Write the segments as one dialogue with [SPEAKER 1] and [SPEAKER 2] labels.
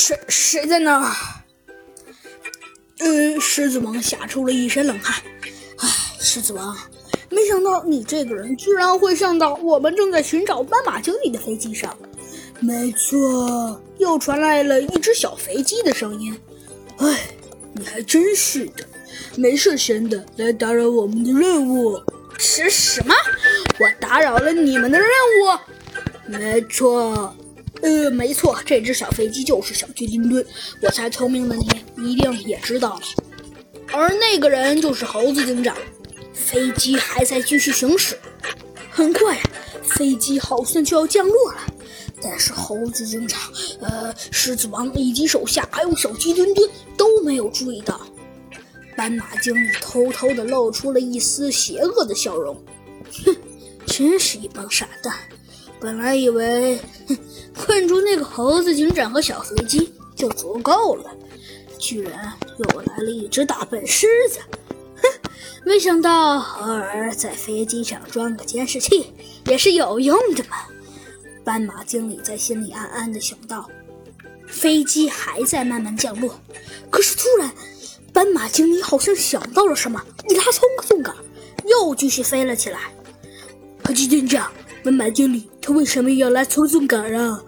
[SPEAKER 1] 谁谁在那儿？呃，狮子王吓出了一身冷汗。唉，狮子王，没想到你这个人居然会上到我们正在寻找斑马经理的飞机上。没错，又传来了一只小飞机的声音。唉，你还真是的，没事闲的来打扰我们的任务。
[SPEAKER 2] 是什么？我打扰了你们的任务？
[SPEAKER 1] 没错。呃，没错，这只小飞机就是小鸡墩墩。我猜聪明的你一定也知道了。而那个人就是猴子警长。飞机还在继续行驶，很快，飞机好像就要降落了。但是猴子警长、呃，狮子王以及手下还有小鸡墩墩都没有注意到。斑马经理偷偷的露出了一丝邪恶的笑容。哼，真是一帮傻蛋。本来以为，困住那个猴子警长和小飞机就足够了，居然又来了一只大笨狮子！哼，没想到偶尔在飞机上装个监视器也是有用的嘛。斑马经理在心里暗暗的想到。飞机还在慢慢降落，可是突然，斑马经理好像想到了什么，一拉松松杆，又继续飞了起来。可机警长。斑马经理，他为什么要来操纵杆啊？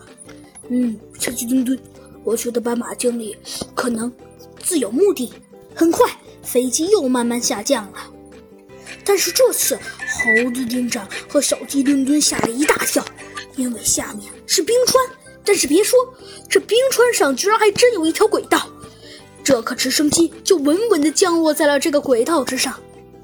[SPEAKER 1] 嗯，小鸡墩墩，我觉得斑马经理可能自有目的。很快，飞机又慢慢下降了，但是这次猴子警长和小鸡墩墩吓了一大跳，因为下面是冰川。但是别说，这冰川上居然还真有一条轨道，这可直升机就稳稳地降落在了这个轨道之上。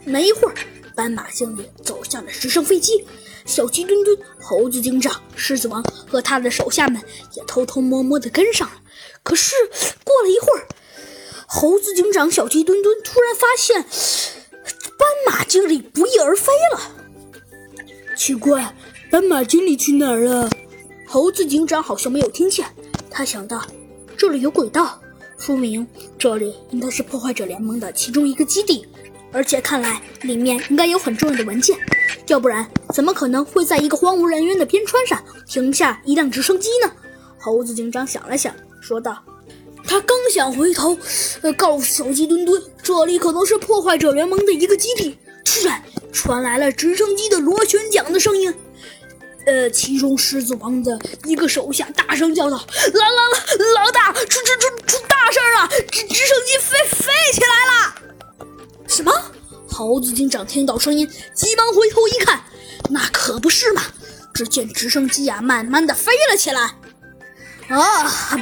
[SPEAKER 1] 没一会儿，斑马经理走向了直升飞机。小鸡墩墩、猴子警长、狮子王和他的手下们也偷偷摸摸地跟上了。可是过了一会儿，猴子警长、小鸡墩墩突然发现斑马经理不翼而飞了。奇怪，斑马经理去哪儿了？猴子警长好像没有听见。他想到，这里有轨道，说明这里应该是破坏者联盟的其中一个基地，而且看来里面应该有很重要的文件。要不然，怎么可能会在一个荒无人烟的边川上停下一辆直升机呢？猴子警长想了想，说道：“他刚想回头，呃，告诉小鸡墩墩，这里可能是破坏者联盟的一个基地。突然，传来了直升机的螺旋桨的声音。呃，其中狮子王的一个手下大声叫道：‘老老老大，出出出出大事了！直直升机飞飞起来了！’？”猴子警长听到声音，急忙回头一看，那可不是嘛！只见直升机呀，慢慢的飞了起来。
[SPEAKER 2] 哦，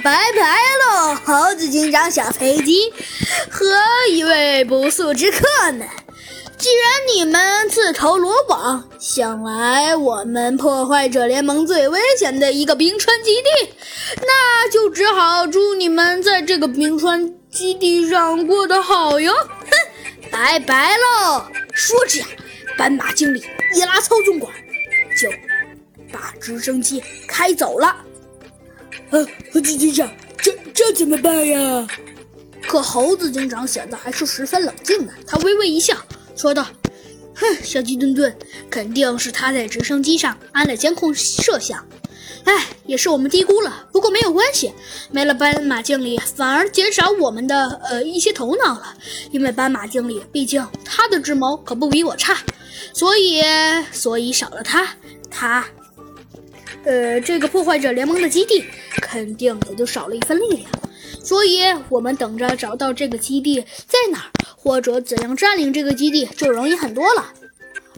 [SPEAKER 2] 拜拜喽，猴子警长小飞机和一位不速之客们。既然你们自投罗网，想来我们破坏者联盟最危险的一个冰川基地，那就只好祝你们在这个冰川基地上过得好哟。哼！拜拜喽！
[SPEAKER 1] 说着呀，斑马经理一拉操纵管，就把直升机开走了。
[SPEAKER 3] 啊，猴子警长，这这怎么办呀？
[SPEAKER 1] 可猴子警长显得还是十分冷静的。他微微一笑，说道：“哼，小鸡墩墩，肯定是他在直升机上安了监控摄像。”哎，也是我们低估了。不过没有关系，没了斑马经理，反而减少我们的呃一些头脑了。因为斑马经理，毕竟他的智谋可不比我差，所以所以少了他，他，呃，这个破坏者联盟的基地肯定也就少了一份力量。所以我们等着找到这个基地在哪儿，或者怎样占领这个基地就容易很多了。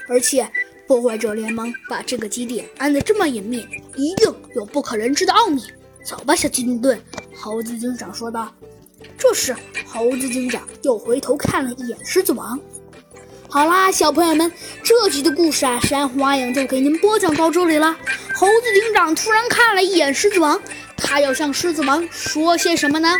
[SPEAKER 1] 而且。破坏者联盟把这个基地安得这么隐秘，一定有不可人知的奥秘。走吧，小鸡墩墩，猴子警长说道。这时，猴子警长又回头看了一眼狮子王。好啦，小朋友们，这集的故事啊，山瑚阿影就给您播讲到这里了。猴子警长突然看了一眼狮子王，他要向狮子王说些什么呢？